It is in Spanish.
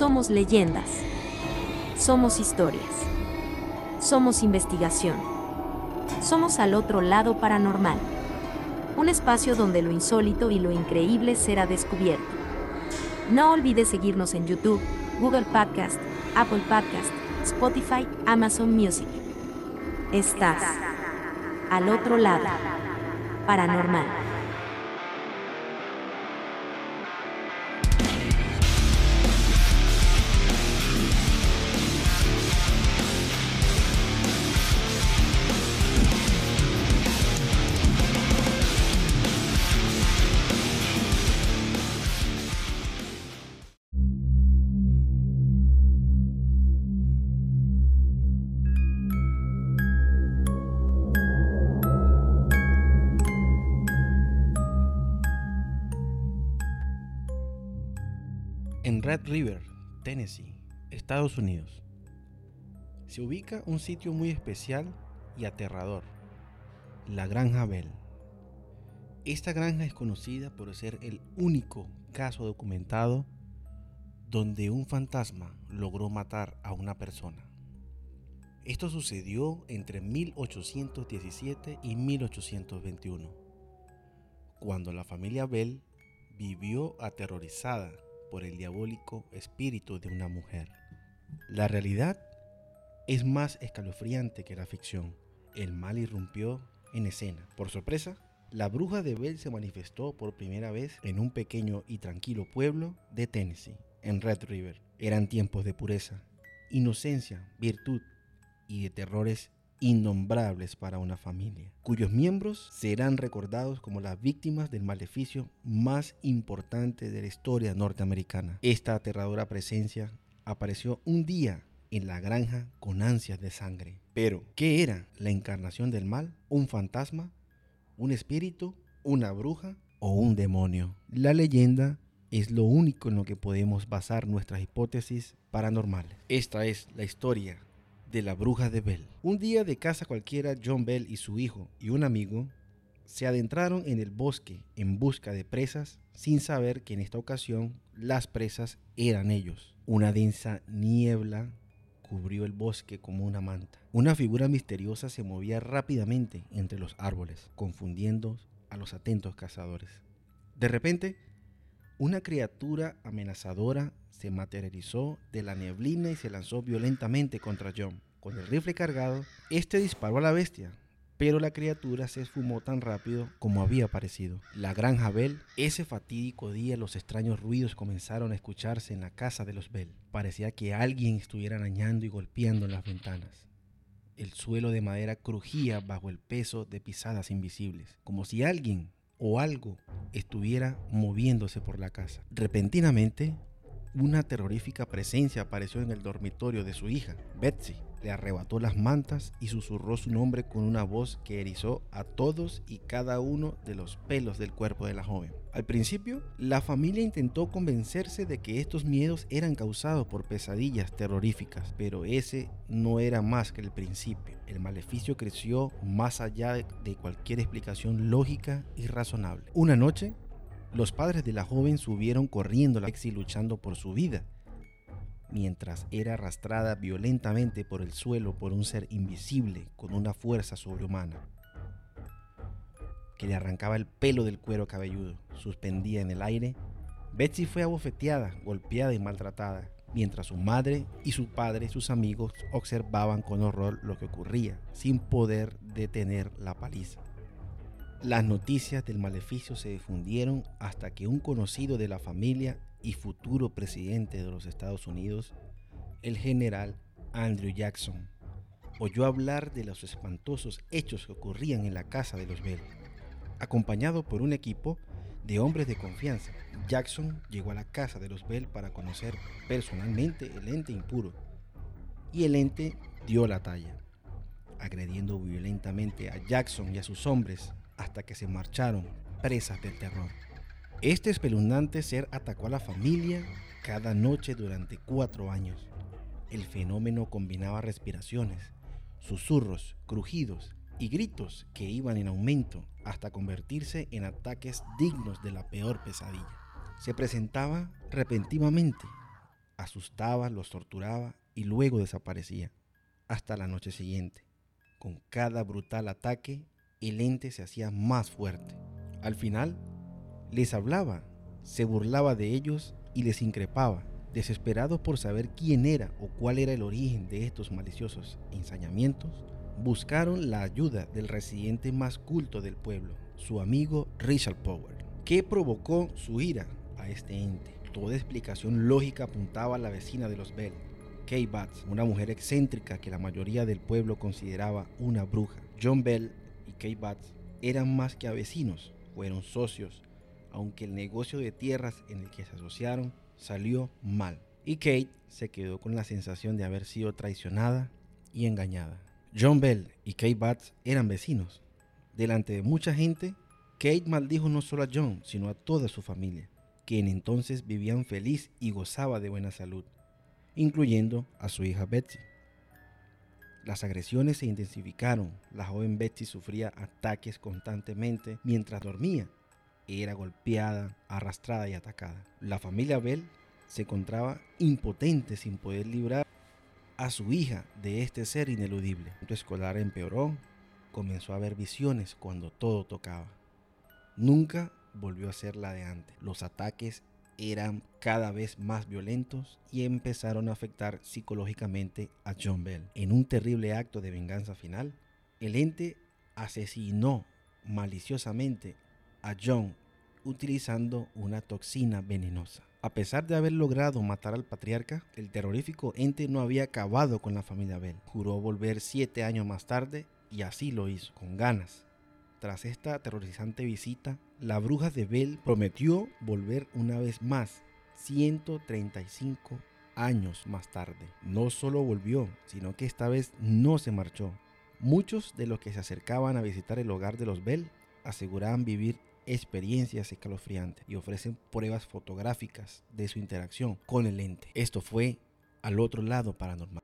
Somos leyendas. Somos historias. Somos investigación. Somos al otro lado paranormal. Un espacio donde lo insólito y lo increíble será descubierto. No olvides seguirnos en YouTube, Google Podcast, Apple Podcast, Spotify, Amazon Music. Estás al otro lado paranormal. En Red River, Tennessee, Estados Unidos, se ubica un sitio muy especial y aterrador, la Granja Bell. Esta granja es conocida por ser el único caso documentado donde un fantasma logró matar a una persona. Esto sucedió entre 1817 y 1821, cuando la familia Bell vivió aterrorizada por el diabólico espíritu de una mujer. La realidad es más escalofriante que la ficción. El mal irrumpió en escena. Por sorpresa, la bruja de Bell se manifestó por primera vez en un pequeño y tranquilo pueblo de Tennessee, en Red River. Eran tiempos de pureza, inocencia, virtud y de terrores innombrables para una familia, cuyos miembros serán recordados como las víctimas del maleficio más importante de la historia norteamericana. Esta aterradora presencia apareció un día en la granja con ansias de sangre. Pero, ¿qué era la encarnación del mal? ¿Un fantasma? ¿Un espíritu? ¿Una bruja? ¿O un demonio? La leyenda es lo único en lo que podemos basar nuestras hipótesis paranormales. Esta es la historia de la bruja de Bell. Un día de casa cualquiera, John Bell y su hijo y un amigo se adentraron en el bosque en busca de presas sin saber que en esta ocasión las presas eran ellos. Una densa niebla cubrió el bosque como una manta. Una figura misteriosa se movía rápidamente entre los árboles, confundiendo a los atentos cazadores. De repente, una criatura amenazadora se materializó de la neblina y se lanzó violentamente contra John. Con el rifle cargado, este disparó a la bestia, pero la criatura se esfumó tan rápido como había aparecido. La granja Bell, ese fatídico día los extraños ruidos comenzaron a escucharse en la casa de los Bell. Parecía que alguien estuviera arañando y golpeando en las ventanas. El suelo de madera crujía bajo el peso de pisadas invisibles, como si alguien o algo estuviera moviéndose por la casa. Repentinamente, una terrorífica presencia apareció en el dormitorio de su hija, Betsy. Le arrebató las mantas y susurró su nombre con una voz que erizó a todos y cada uno de los pelos del cuerpo de la joven. Al principio, la familia intentó convencerse de que estos miedos eran causados por pesadillas terroríficas, pero ese no era más que el principio. El maleficio creció más allá de cualquier explicación lógica y razonable. Una noche, los padres de la joven subieron corriendo la Lexi luchando por su vida, mientras era arrastrada violentamente por el suelo por un ser invisible con una fuerza sobrehumana, que le arrancaba el pelo del cuero cabelludo, suspendida en el aire. Betsy fue abofeteada, golpeada y maltratada, mientras su madre y su padre, sus amigos, observaban con horror lo que ocurría, sin poder detener la paliza. Las noticias del maleficio se difundieron hasta que un conocido de la familia y futuro presidente de los Estados Unidos, el general Andrew Jackson, oyó hablar de los espantosos hechos que ocurrían en la casa de los Bell. Acompañado por un equipo de hombres de confianza, Jackson llegó a la casa de los Bell para conocer personalmente el ente impuro. Y el ente dio la talla, agrediendo violentamente a Jackson y a sus hombres hasta que se marcharon presas del terror. Este espeluznante ser atacó a la familia cada noche durante cuatro años. El fenómeno combinaba respiraciones, susurros, crujidos y gritos que iban en aumento hasta convertirse en ataques dignos de la peor pesadilla. Se presentaba repentinamente, asustaba, los torturaba y luego desaparecía, hasta la noche siguiente. Con cada brutal ataque, el ente se hacía más fuerte. Al final, les hablaba, se burlaba de ellos y les increpaba. Desesperados por saber quién era o cuál era el origen de estos maliciosos ensañamientos, buscaron la ayuda del residente más culto del pueblo, su amigo Richard Power. ¿Qué provocó su ira a este ente? Toda explicación lógica apuntaba a la vecina de los Bell, Kay Batts, una mujer excéntrica que la mayoría del pueblo consideraba una bruja. John Bell y Kay Batts eran más que vecinos, fueron socios, aunque el negocio de tierras en el que se asociaron salió mal. Y Kate se quedó con la sensación de haber sido traicionada y engañada. John Bell y Kate Batts eran vecinos. Delante de mucha gente, Kate maldijo no solo a John, sino a toda su familia, quien entonces vivían feliz y gozaba de buena salud, incluyendo a su hija Betsy. Las agresiones se intensificaron. La joven Betsy sufría ataques constantemente mientras dormía. Era golpeada, arrastrada y atacada. La familia Bell se encontraba impotente sin poder librar a su hija de este ser ineludible. Su escolar empeoró, comenzó a ver visiones cuando todo tocaba. Nunca volvió a ser la de antes. Los ataques eran cada vez más violentos y empezaron a afectar psicológicamente a John Bell. En un terrible acto de venganza final, el ente asesinó maliciosamente a John utilizando una toxina venenosa. A pesar de haber logrado matar al patriarca, el terrorífico ente no había acabado con la familia Bell. Juró volver siete años más tarde y así lo hizo, con ganas. Tras esta aterrorizante visita, la bruja de Bell prometió volver una vez más, 135 años más tarde. No solo volvió, sino que esta vez no se marchó. Muchos de los que se acercaban a visitar el hogar de los Bell aseguraban vivir experiencias escalofriantes y ofrecen pruebas fotográficas de su interacción con el ente. Esto fue al otro lado paranormal.